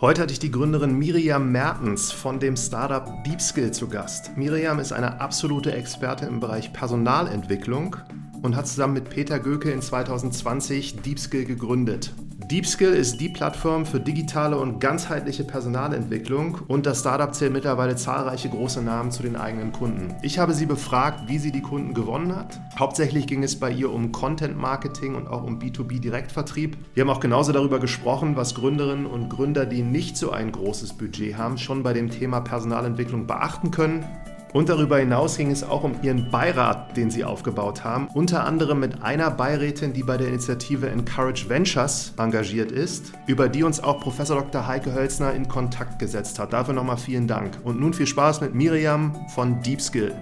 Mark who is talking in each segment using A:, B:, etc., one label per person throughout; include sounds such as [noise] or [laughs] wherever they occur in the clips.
A: Heute hatte ich die Gründerin Miriam Mertens von dem Startup DeepSkill zu Gast. Miriam ist eine absolute Expertin im Bereich Personalentwicklung und hat zusammen mit Peter Göke in 2020 DeepSkill gegründet. DeepSkill ist die Plattform für digitale und ganzheitliche Personalentwicklung und das Startup zählt mittlerweile zahlreiche große Namen zu den eigenen Kunden. Ich habe sie befragt, wie sie die Kunden gewonnen hat. Hauptsächlich ging es bei ihr um Content Marketing und auch um B2B Direktvertrieb. Wir haben auch genauso darüber gesprochen, was Gründerinnen und Gründer, die nicht so ein großes Budget haben, schon bei dem Thema Personalentwicklung beachten können. Und darüber hinaus ging es auch um ihren Beirat, den sie aufgebaut haben. Unter anderem mit einer Beirätin, die bei der Initiative Encourage Ventures engagiert ist, über die uns auch Professor Dr. Heike Hölzner in Kontakt gesetzt hat. Dafür nochmal vielen Dank. Und nun viel Spaß mit Miriam von DeepSkill.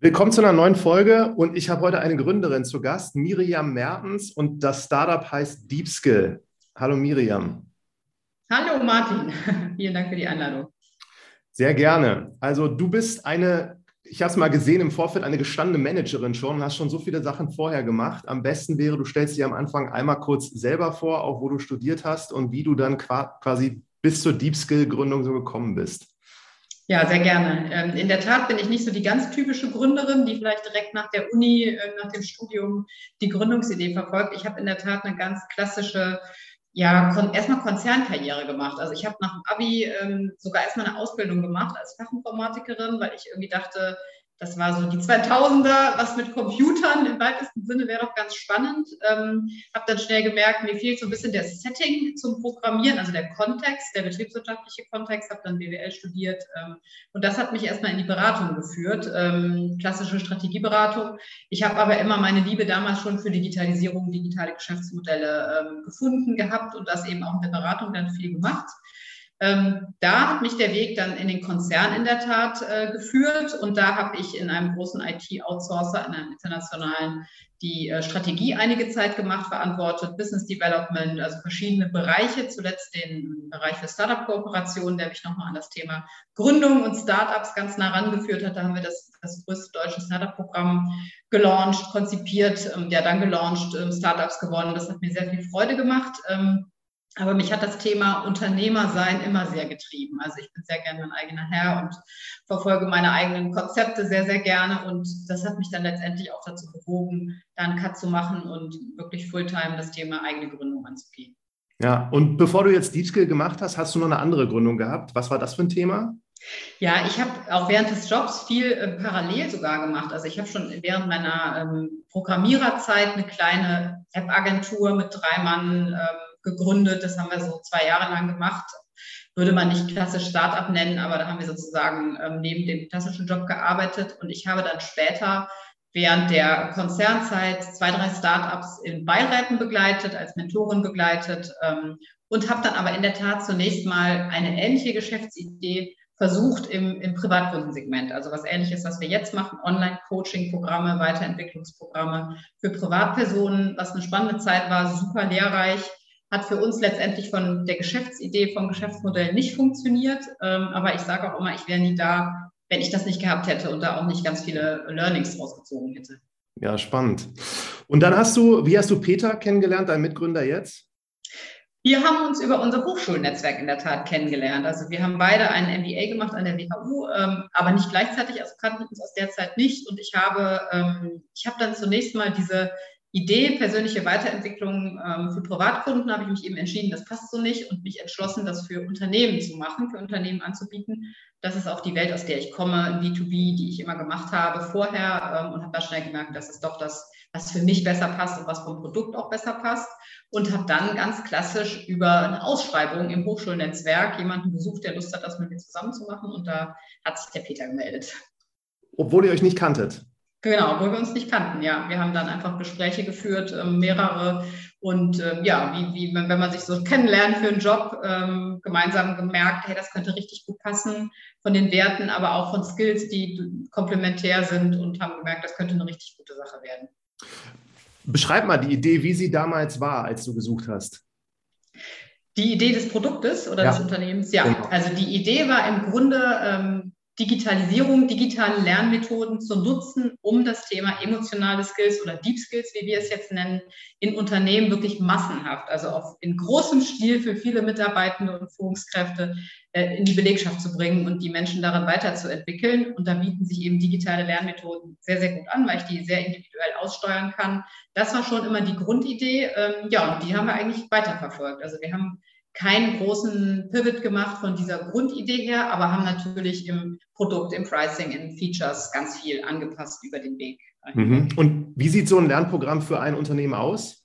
A: Willkommen zu einer neuen Folge und ich habe heute eine Gründerin zu Gast, Miriam Mertens und das Startup heißt DeepSkill. Hallo Miriam.
B: Hallo Martin, [laughs] vielen Dank für die Einladung.
A: Sehr gerne. Also du bist eine, ich habe es mal gesehen im Vorfeld, eine gestandene Managerin schon und hast schon so viele Sachen vorher gemacht. Am besten wäre, du stellst dich am Anfang einmal kurz selber vor, auch wo du studiert hast und wie du dann quasi bis zur Deep Skill Gründung so gekommen bist.
B: Ja, sehr gerne. Ähm, in der Tat bin ich nicht so die ganz typische Gründerin, die vielleicht direkt nach der Uni, äh, nach dem Studium die Gründungsidee verfolgt. Ich habe in der Tat eine ganz klassische ja, erstmal Konzernkarriere gemacht. Also ich habe nach dem Abi ähm, sogar erstmal eine Ausbildung gemacht als Fachinformatikerin, weil ich irgendwie dachte, das war so die 2000er, was mit Computern im weitesten Sinne wäre doch ganz spannend. Ähm, habe dann schnell gemerkt, mir fehlt so ein bisschen der Setting zum Programmieren, also der Kontext, der betriebswirtschaftliche Kontext. Habe dann BWL studiert ähm, und das hat mich erstmal in die Beratung geführt, ähm, klassische Strategieberatung. Ich habe aber immer meine Liebe damals schon für Digitalisierung, digitale Geschäftsmodelle ähm, gefunden gehabt und das eben auch in der Beratung dann viel gemacht. Ähm, da hat mich der Weg dann in den Konzern in der Tat äh, geführt und da habe ich in einem großen IT-Outsourcer, in einem internationalen, die äh, Strategie einige Zeit gemacht, verantwortet, Business Development, also verschiedene Bereiche, zuletzt den Bereich für Startup-Kooperation, der mich nochmal an das Thema Gründung und Startups ganz nah rangeführt hat. Da haben wir das, das größte deutsche Startup-Programm gelauncht, konzipiert, ähm, ja dann gelauncht, ähm, Startups gewonnen. Das hat mir sehr viel Freude gemacht. Ähm, aber mich hat das Thema Unternehmersein immer sehr getrieben. Also ich bin sehr gerne mein eigener Herr und verfolge meine eigenen Konzepte sehr, sehr gerne. Und das hat mich dann letztendlich auch dazu bewogen, da einen Cut zu machen und wirklich Fulltime das Thema eigene Gründung anzugehen.
A: Ja, und bevor du jetzt DeepSkill gemacht hast, hast du noch eine andere Gründung gehabt. Was war das für ein Thema?
B: Ja, ich habe auch während des Jobs viel äh, parallel sogar gemacht. Also ich habe schon während meiner ähm, Programmiererzeit eine kleine App-Agentur mit drei Mann ähm, gegründet. Das haben wir so zwei Jahre lang gemacht. Würde man nicht klassisch Startup nennen, aber da haben wir sozusagen ähm, neben dem klassischen Job gearbeitet. Und ich habe dann später während der Konzernzeit zwei, drei Startups in Beiräten begleitet, als Mentorin begleitet ähm, und habe dann aber in der Tat zunächst mal eine ähnliche Geschäftsidee versucht im, im Privatkundensegment. Also was ähnliches, was wir jetzt machen, Online-Coaching-Programme, Weiterentwicklungsprogramme für Privatpersonen, was eine spannende Zeit war, super lehrreich hat für uns letztendlich von der Geschäftsidee, vom Geschäftsmodell nicht funktioniert. Ähm, aber ich sage auch immer, ich wäre nie da, wenn ich das nicht gehabt hätte und da auch nicht ganz viele Learnings rausgezogen hätte.
A: Ja, spannend. Und dann hast du, wie hast du Peter kennengelernt, dein Mitgründer jetzt?
B: Wir haben uns über unser Hochschulnetzwerk in der Tat kennengelernt. Also wir haben beide einen MBA gemacht an der WHU, ähm, aber nicht gleichzeitig, also kannten uns aus der Zeit nicht. Und ich habe, ähm, ich habe dann zunächst mal diese Idee, persönliche Weiterentwicklung ähm, für Privatkunden, habe ich mich eben entschieden, das passt so nicht und mich entschlossen, das für Unternehmen zu machen, für Unternehmen anzubieten. Das ist auch die Welt, aus der ich komme, B2B, die ich immer gemacht habe vorher ähm, und habe da schnell gemerkt, das ist doch das, was für mich besser passt und was vom Produkt auch besser passt. Und habe dann ganz klassisch über eine Ausschreibung im Hochschulnetzwerk jemanden besucht, der Lust hat, das mit mir zusammen zu machen. Und da hat sich der Peter gemeldet.
A: Obwohl ihr euch nicht kanntet?
B: Genau, obwohl wir uns nicht kannten, ja. Wir haben dann einfach Gespräche geführt, ähm, mehrere. Und ähm, ja, wie, wie wenn man sich so kennenlernt für einen Job, ähm, gemeinsam gemerkt, hey, das könnte richtig gut passen von den Werten, aber auch von Skills, die komplementär sind und haben gemerkt, das könnte eine richtig gute Sache werden.
A: Beschreib mal die Idee, wie sie damals war, als du gesucht hast.
B: Die Idee des Produktes oder ja. des Unternehmens, ja. Genau. Also die Idee war im Grunde, Digitalisierung, digitale Lernmethoden zu nutzen, um das Thema emotionale Skills oder Deep Skills, wie wir es jetzt nennen, in Unternehmen wirklich massenhaft, also auf, in großem Stil für viele Mitarbeitende und Führungskräfte äh, in die Belegschaft zu bringen und die Menschen daran weiterzuentwickeln. Und da bieten sich eben digitale Lernmethoden sehr, sehr gut an, weil ich die sehr individuell aussteuern kann. Das war schon immer die Grundidee. Ähm, ja, und die haben wir eigentlich weiterverfolgt. Also wir haben keinen großen Pivot gemacht von dieser Grundidee her, aber haben natürlich im Produkt, im Pricing, in Features ganz viel angepasst über den Weg.
A: Mhm. Und wie sieht so ein Lernprogramm für ein Unternehmen aus?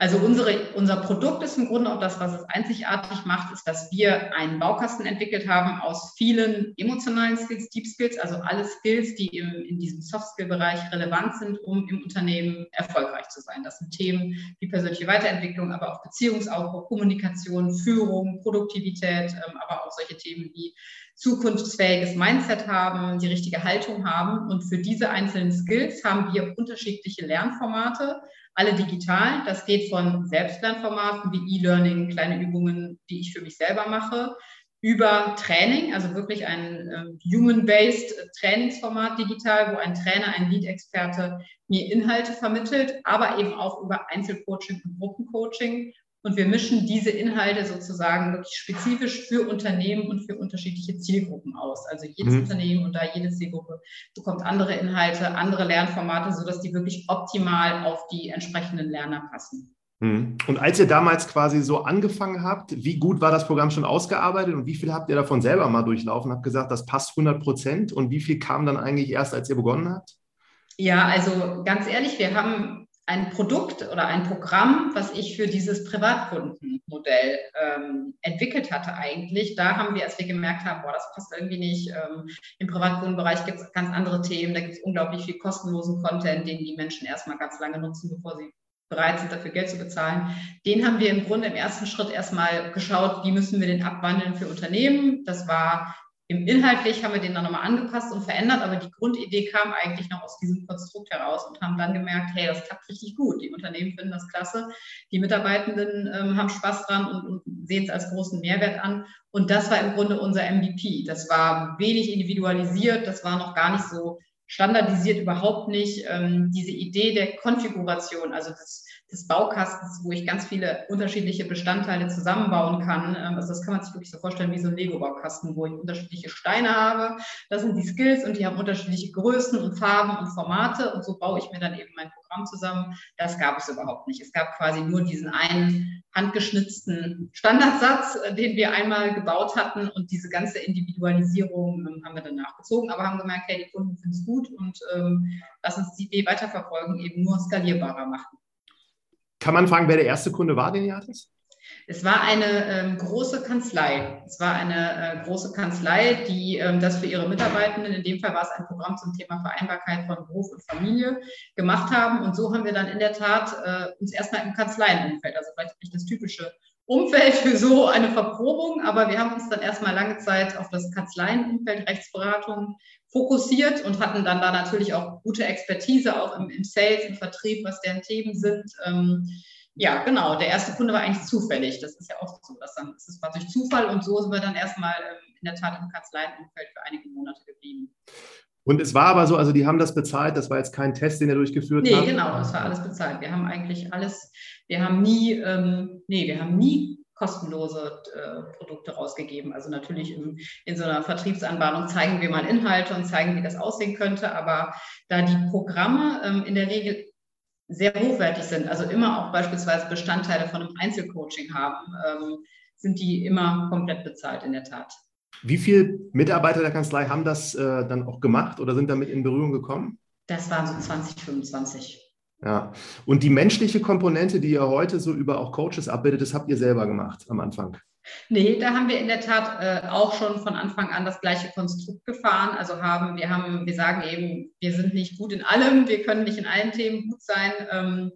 B: Also unsere, unser Produkt ist im Grunde auch das, was es einzigartig macht, ist, dass wir einen Baukasten entwickelt haben aus vielen emotionalen Skills, Deep Skills, also alle Skills, die im, in diesem Soft-Skill-Bereich relevant sind, um im Unternehmen erfolgreich zu sein. Das sind Themen wie persönliche Weiterentwicklung, aber auch Beziehungsaufbau, Kommunikation, Führung, Produktivität, ähm, aber auch solche Themen wie zukunftsfähiges Mindset haben, die richtige Haltung haben. Und für diese einzelnen Skills haben wir unterschiedliche Lernformate alle digital. Das geht von Selbstlernformaten wie E-Learning, kleine Übungen, die ich für mich selber mache, über Training, also wirklich ein äh, human-based Trainingsformat digital, wo ein Trainer, ein Lead-Experte mir Inhalte vermittelt, aber eben auch über Einzelcoaching und Gruppencoaching und wir mischen diese Inhalte sozusagen wirklich spezifisch für Unternehmen und für unterschiedliche Zielgruppen aus. Also jedes mhm. Unternehmen und da jede Zielgruppe bekommt andere Inhalte, andere Lernformate, sodass die wirklich optimal auf die entsprechenden Lerner passen.
A: Mhm. Und als ihr damals quasi so angefangen habt, wie gut war das Programm schon ausgearbeitet und wie viel habt ihr davon selber mal durchlaufen? Habt gesagt, das passt 100 Prozent und wie viel kam dann eigentlich erst, als ihr begonnen habt?
B: Ja, also ganz ehrlich, wir haben ein Produkt oder ein Programm, was ich für dieses Privatkundenmodell ähm, entwickelt hatte eigentlich. Da haben wir, als wir gemerkt haben, boah, das passt irgendwie nicht. Ähm, Im Privatkundenbereich gibt es ganz andere Themen. Da gibt es unglaublich viel kostenlosen Content, den die Menschen erstmal ganz lange nutzen, bevor sie bereit sind, dafür Geld zu bezahlen. Den haben wir im Grunde im ersten Schritt erstmal geschaut, wie müssen wir den abwandeln für Unternehmen. Das war im Inhaltlich haben wir den dann nochmal angepasst und verändert, aber die Grundidee kam eigentlich noch aus diesem Konstrukt heraus und haben dann gemerkt, hey, das klappt richtig gut. Die Unternehmen finden das klasse, die Mitarbeitenden ähm, haben Spaß dran und, und sehen es als großen Mehrwert an. Und das war im Grunde unser MVP. Das war wenig individualisiert, das war noch gar nicht so standardisiert, überhaupt nicht. Ähm, diese Idee der Konfiguration, also das des Baukastens, wo ich ganz viele unterschiedliche Bestandteile zusammenbauen kann. Ähm, also das kann man sich wirklich so vorstellen wie so ein Lego-Baukasten, wo ich unterschiedliche Steine habe. Das sind die Skills und die haben unterschiedliche Größen und Farben und Formate und so baue ich mir dann eben mein Programm zusammen. Das gab es überhaupt nicht. Es gab quasi nur diesen einen handgeschnitzten Standardsatz, äh, den wir einmal gebaut hatten und diese ganze Individualisierung ähm, haben wir dann nachgezogen, aber haben gemerkt, hey, die Kunden finden es gut und ähm, lass uns die Idee weiterverfolgen, eben nur skalierbarer machen.
A: Kann man fragen, wer der erste Kunde war, den ihr hattet?
B: Es war eine ähm, große Kanzlei. Es war eine äh, große Kanzlei, die ähm, das für ihre Mitarbeitenden, in dem Fall war es ein Programm zum Thema Vereinbarkeit von Beruf und Familie, gemacht haben. Und so haben wir dann in der Tat äh, uns erstmal im Kanzleienumfeld, also vielleicht nicht das typische Umfeld für so eine Verprobung, aber wir haben uns dann erstmal lange Zeit auf das Kanzleienumfeld, Rechtsberatung fokussiert und hatten dann da natürlich auch gute Expertise, auch im, im Sales, im Vertrieb, was deren Themen sind. Ähm, ja, genau. Der erste Kunde war eigentlich zufällig. Das ist ja oft so, dass dann, das war durch Zufall und so sind wir dann erstmal ähm, in der Tat im Kanzleienumfeld für einige Monate geblieben.
A: Und es war aber so, also die haben das bezahlt, das war jetzt kein Test, den er durchgeführt
B: nee,
A: hat?
B: Nee, genau, das war alles bezahlt. Wir haben eigentlich alles, wir haben nie, ähm, nee, wir haben nie kostenlose äh, Produkte rausgegeben. Also natürlich in, in so einer Vertriebsanbahnung zeigen wir mal Inhalte und zeigen, wie das aussehen könnte. Aber da die Programme ähm, in der Regel sehr hochwertig sind, also immer auch beispielsweise Bestandteile von einem Einzelcoaching haben, ähm, sind die immer komplett bezahlt in der Tat.
A: Wie viele Mitarbeiter der Kanzlei haben das äh, dann auch gemacht oder sind damit in Berührung gekommen?
B: Das waren so 20, 25.
A: Ja, und die menschliche Komponente, die ihr heute so über auch Coaches abbildet, das habt ihr selber gemacht am Anfang.
B: Nee, da haben wir in der Tat äh, auch schon von Anfang an das gleiche Konstrukt gefahren. Also haben, wir haben, wir sagen eben, wir sind nicht gut in allem, wir können nicht in allen Themen gut sein. Ähm,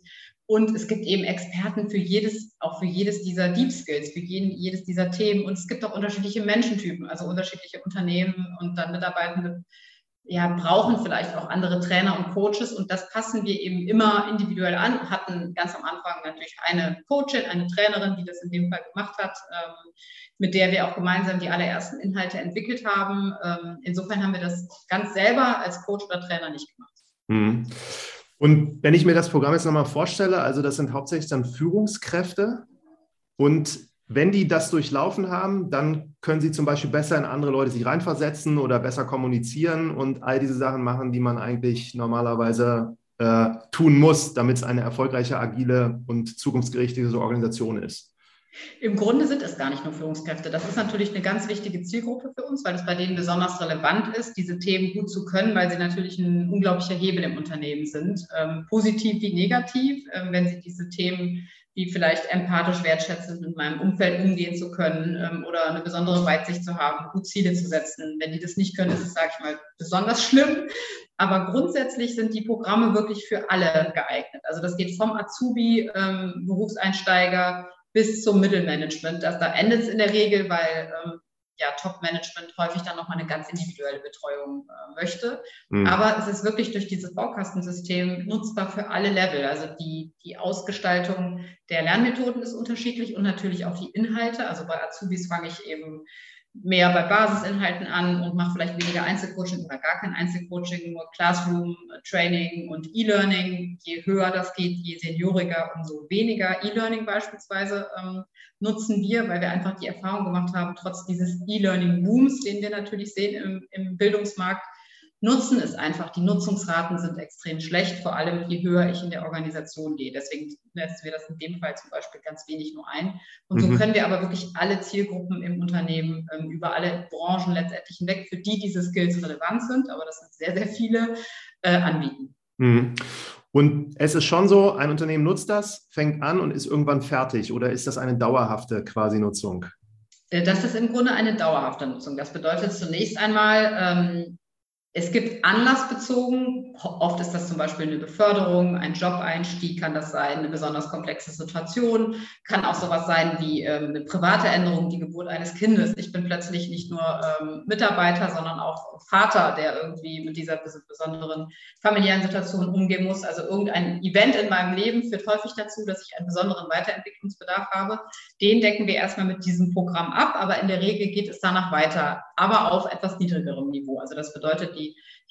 B: und es gibt eben Experten für jedes, auch für jedes dieser Deep Skills, für jeden, jedes dieser Themen. Und es gibt auch unterschiedliche Menschentypen, also unterschiedliche Unternehmen und dann Mitarbeitende ja, brauchen vielleicht auch andere Trainer und Coaches und das passen wir eben immer individuell an. Hatten ganz am Anfang natürlich eine Coachin, eine Trainerin, die das in dem Fall gemacht hat, ähm, mit der wir auch gemeinsam die allerersten Inhalte entwickelt haben. Ähm, insofern haben wir das ganz selber als Coach oder Trainer nicht gemacht.
A: Mhm. Und wenn ich mir das Programm jetzt nochmal vorstelle, also das sind hauptsächlich dann Führungskräfte und wenn die das durchlaufen haben, dann können sie zum Beispiel besser in andere Leute sich reinversetzen oder besser kommunizieren und all diese Sachen machen, die man eigentlich normalerweise äh, tun muss, damit es eine erfolgreiche, agile und zukunftsgerichtete Organisation ist.
B: Im Grunde sind es gar nicht nur Führungskräfte. Das ist natürlich eine ganz wichtige Zielgruppe für uns, weil es bei denen besonders relevant ist, diese Themen gut zu können, weil sie natürlich ein unglaublicher Hebel im Unternehmen sind, ähm, positiv wie negativ, ähm, wenn sie diese Themen wie vielleicht empathisch wertschätzend mit meinem Umfeld umgehen zu können ähm, oder eine besondere Weitsicht zu haben, gut Ziele zu setzen. Wenn die das nicht können, ist es, sage ich mal, besonders [laughs] schlimm. Aber grundsätzlich sind die Programme wirklich für alle geeignet. Also das geht vom Azubi, ähm, Berufseinsteiger bis zum Mittelmanagement. Das, da endet es in der Regel, weil ähm, ja, Top-Management häufig dann nochmal eine ganz individuelle Betreuung äh, möchte. Mhm. Aber es ist wirklich durch dieses Baukastensystem nutzbar für alle Level. Also die, die Ausgestaltung der Lernmethoden ist unterschiedlich und natürlich auch die Inhalte. Also bei Azubis fange ich eben mehr bei Basisinhalten an und mache vielleicht weniger Einzelcoaching oder gar kein Einzelcoaching, nur Classroom, Training und E-Learning. Je höher das geht, je senioriger, umso weniger E-Learning beispielsweise ähm, nutzen wir, weil wir einfach die Erfahrung gemacht haben, trotz dieses E-Learning-Booms, den wir natürlich sehen im, im Bildungsmarkt, nutzen es einfach. Die Nutzungsraten sind extrem schlecht, vor allem je höher ich in der Organisation gehe. Deswegen setzen wir das in dem Fall zum Beispiel ganz wenig nur ein. Und so mhm. können wir aber wirklich alle Zielgruppen im Unternehmen ähm, über alle Branchen letztendlich hinweg, für die diese Skills relevant sind, aber das sind sehr, sehr viele, äh, anbieten.
A: Mhm. Und es ist schon so, ein Unternehmen nutzt das, fängt an und ist irgendwann fertig oder ist das eine dauerhafte quasi Nutzung?
B: Äh, das ist im Grunde eine dauerhafte Nutzung. Das bedeutet zunächst einmal, ähm, es gibt anlassbezogen, oft ist das zum Beispiel eine Beförderung, ein Job-Einstieg kann das sein, eine besonders komplexe Situation, kann auch sowas sein wie ähm, eine private Änderung, die Geburt eines Kindes. Ich bin plötzlich nicht nur ähm, Mitarbeiter, sondern auch Vater, der irgendwie mit dieser besonderen familiären Situation umgehen muss. Also irgendein Event in meinem Leben führt häufig dazu, dass ich einen besonderen Weiterentwicklungsbedarf habe. Den decken wir erstmal mit diesem Programm ab, aber in der Regel geht es danach weiter, aber auf etwas niedrigerem Niveau. Also das bedeutet, die,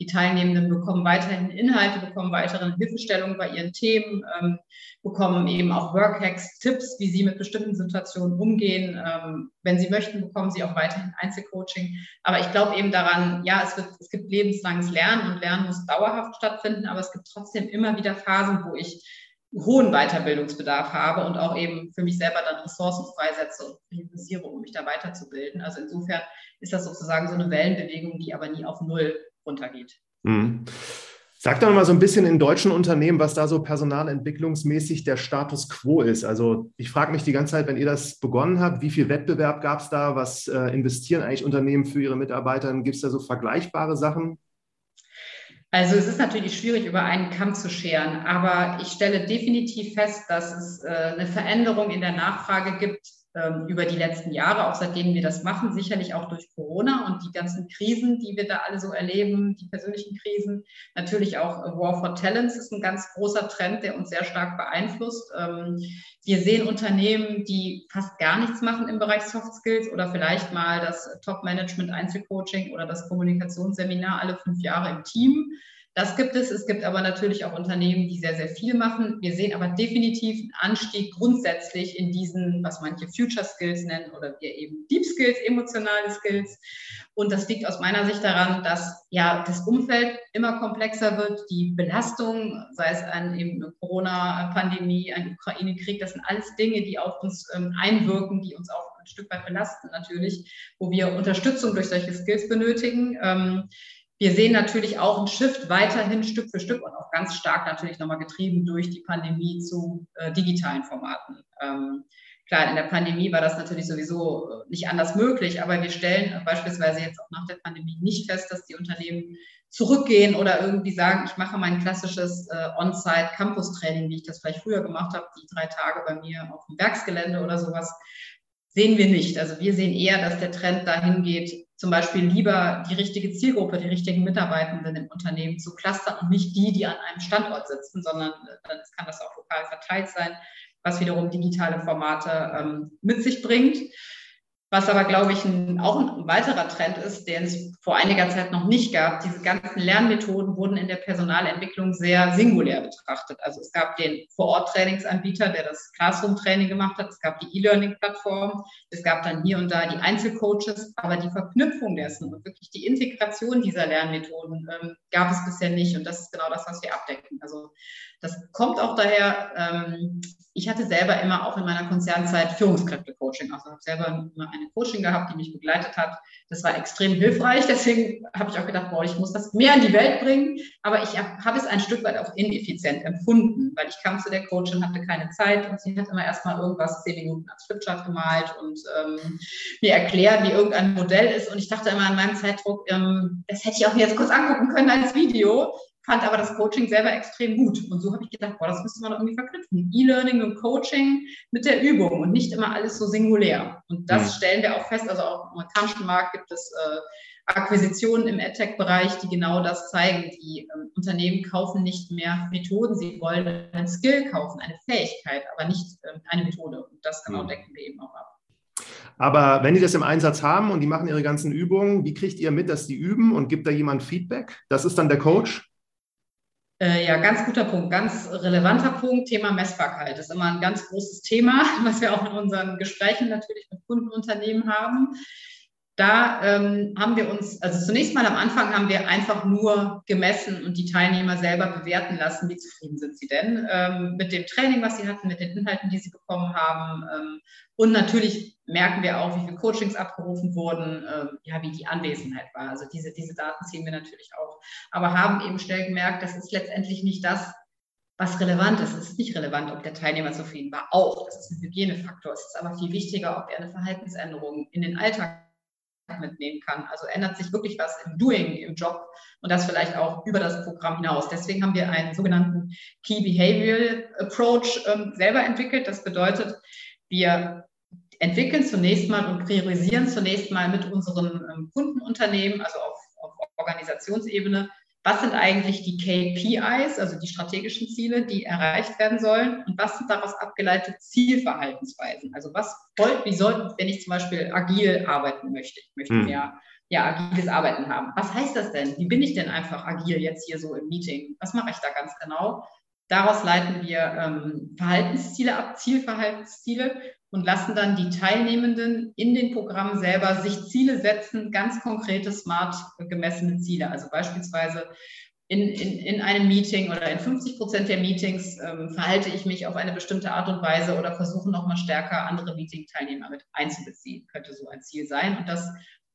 B: die Teilnehmenden bekommen weiterhin Inhalte, bekommen weitere Hilfestellungen bei ihren Themen, ähm, bekommen eben auch Workhacks, Tipps, wie sie mit bestimmten Situationen umgehen. Ähm, wenn sie möchten, bekommen sie auch weiterhin Einzelcoaching. Aber ich glaube eben daran, ja, es, wird, es gibt lebenslanges Lernen und Lernen muss dauerhaft stattfinden, aber es gibt trotzdem immer wieder Phasen, wo ich hohen Weiterbildungsbedarf habe und auch eben für mich selber dann Ressourcen freisetze und priorisiere, um mich da weiterzubilden. Also insofern ist das sozusagen so eine Wellenbewegung, die aber nie auf Null runtergeht. Mhm.
A: Sag doch mal so ein bisschen in deutschen Unternehmen, was da so personalentwicklungsmäßig der Status quo ist. Also ich frage mich die ganze Zeit, wenn ihr das begonnen habt, wie viel Wettbewerb gab es da? Was äh, investieren eigentlich Unternehmen für ihre Mitarbeiter? Gibt es da so vergleichbare Sachen?
B: Also es ist natürlich schwierig, über einen Kamm zu scheren, aber ich stelle definitiv fest, dass es äh, eine Veränderung in der Nachfrage gibt, ähm, über die letzten Jahre, auch seitdem wir das machen, sicherlich auch durch Corona und die ganzen Krisen, die wir da alle so erleben, die persönlichen Krisen. Natürlich auch äh, War for Talents ist ein ganz großer Trend, der uns sehr stark beeinflusst. Ähm, wir sehen Unternehmen, die fast gar nichts machen im Bereich Soft Skills oder vielleicht mal das Top-Management Einzelcoaching oder das Kommunikationsseminar alle fünf Jahre im Team. Das gibt es. Es gibt aber natürlich auch Unternehmen, die sehr, sehr viel machen. Wir sehen aber definitiv einen Anstieg grundsätzlich in diesen, was manche Future Skills nennen oder wir eben Deep Skills, emotionale Skills. Und das liegt aus meiner Sicht daran, dass ja das Umfeld immer komplexer wird. Die Belastung, sei es an eben eine Corona-Pandemie, ein Ukraine-Krieg, das sind alles Dinge, die auf uns ähm, einwirken, die uns auch ein Stück weit belasten natürlich, wo wir Unterstützung durch solche Skills benötigen. Ähm, wir sehen natürlich auch einen Shift weiterhin Stück für Stück und auch ganz stark natürlich nochmal getrieben durch die Pandemie zu äh, digitalen Formaten. Ähm, klar, in der Pandemie war das natürlich sowieso äh, nicht anders möglich, aber wir stellen beispielsweise jetzt auch nach der Pandemie nicht fest, dass die Unternehmen zurückgehen oder irgendwie sagen, ich mache mein klassisches äh, On-Site-Campus-Training, wie ich das vielleicht früher gemacht habe, die drei Tage bei mir auf dem Werksgelände oder sowas. Sehen wir nicht. Also wir sehen eher, dass der Trend dahin geht, zum Beispiel lieber die richtige Zielgruppe, die richtigen Mitarbeitenden im Unternehmen zu clustern und nicht die, die an einem Standort sitzen, sondern äh, dann kann das auch lokal verteilt sein, was wiederum digitale Formate ähm, mit sich bringt. Was aber, glaube ich, ein, auch ein weiterer Trend ist, den es vor einiger Zeit noch nicht gab. Diese ganzen Lernmethoden wurden in der Personalentwicklung sehr singulär betrachtet. Also es gab den Vor-Ort-Trainingsanbieter, der das Classroom-Training gemacht hat. Es gab die E-Learning-Plattform. Es gab dann hier und da die Einzelcoaches. Aber die Verknüpfung dessen und wirklich die Integration dieser Lernmethoden ähm, gab es bisher nicht. Und das ist genau das, was wir abdecken. Also das kommt auch daher, ähm, ich hatte selber immer auch in meiner Konzernzeit Führungskräfte-Coaching. Also habe selber immer eine Coaching gehabt, die mich begleitet hat. Das war extrem hilfreich. Deswegen habe ich auch gedacht, boah, ich muss das mehr in die Welt bringen. Aber ich habe hab es ein Stück weit auch ineffizient empfunden, weil ich kam zu der Coachin, hatte keine Zeit und sie hat immer erstmal irgendwas zehn Minuten als Flipchart gemalt und ähm, mir erklärt, wie irgendein Modell ist. Und ich dachte immer an meinem Zeitdruck, ähm, das hätte ich auch mir jetzt kurz angucken können als Video fand aber das Coaching selber extrem gut. Und so habe ich gedacht, boah, das müsste man irgendwie verknüpfen. E-Learning und Coaching mit der Übung und nicht immer alles so singulär. Und das mhm. stellen wir auch fest. Also auch im amerikanischen Markt gibt es äh, Akquisitionen im AdTech-Bereich, die genau das zeigen. Die äh, Unternehmen kaufen nicht mehr Methoden, sie wollen ein Skill kaufen, eine Fähigkeit, aber nicht äh, eine Methode. Und das genau mhm. decken wir eben auch ab.
A: Aber wenn die das im Einsatz haben und die machen ihre ganzen Übungen, wie kriegt ihr mit, dass die üben und gibt da jemand Feedback? Das ist dann der Coach?
B: Äh, ja, ganz guter Punkt, ganz relevanter Punkt. Thema Messbarkeit ist immer ein ganz großes Thema, [laughs] was wir auch in unseren Gesprächen natürlich mit Kundenunternehmen haben. Da ähm, haben wir uns, also zunächst mal am Anfang haben wir einfach nur gemessen und die Teilnehmer selber bewerten lassen, wie zufrieden sind sie denn ähm, mit dem Training, was sie hatten, mit den Inhalten, die sie bekommen haben. Ähm, und natürlich merken wir auch, wie viele Coachings abgerufen wurden, ähm, ja, wie die Anwesenheit war. Also diese, diese Daten ziehen wir natürlich auch. Aber haben eben schnell gemerkt, das ist letztendlich nicht das, was relevant ist. Es ist nicht relevant, ob der Teilnehmer zufrieden war. Auch, das ist ein Hygienefaktor. Es ist aber viel wichtiger, ob er eine Verhaltensänderung in den Alltag mitnehmen kann. Also ändert sich wirklich was im Doing, im Job und das vielleicht auch über das Programm hinaus. Deswegen haben wir einen sogenannten Key Behavioral Approach ähm, selber entwickelt. Das bedeutet, wir entwickeln zunächst mal und priorisieren zunächst mal mit unseren ähm, Kundenunternehmen, also auf, auf Organisationsebene, was sind eigentlich die KPIs, also die strategischen Ziele, die erreicht werden sollen und was sind daraus abgeleitete Zielverhaltensweisen? Also was folgt, wie soll, wenn ich zum Beispiel agil arbeiten möchte, ich möchte hm. mehr ja, agiles Arbeiten haben. Was heißt das denn? Wie bin ich denn einfach agil jetzt hier so im Meeting? Was mache ich da ganz genau? Daraus leiten wir ähm, Verhaltensziele ab, Zielverhaltensziele und lassen dann die Teilnehmenden in den Programmen selber sich Ziele setzen, ganz konkrete, smart gemessene Ziele. Also beispielsweise in, in, in einem Meeting oder in 50 Prozent der Meetings ähm, verhalte ich mich auf eine bestimmte Art und Weise oder versuche nochmal stärker andere Meeting-Teilnehmer mit einzubeziehen, könnte so ein Ziel sein. Und das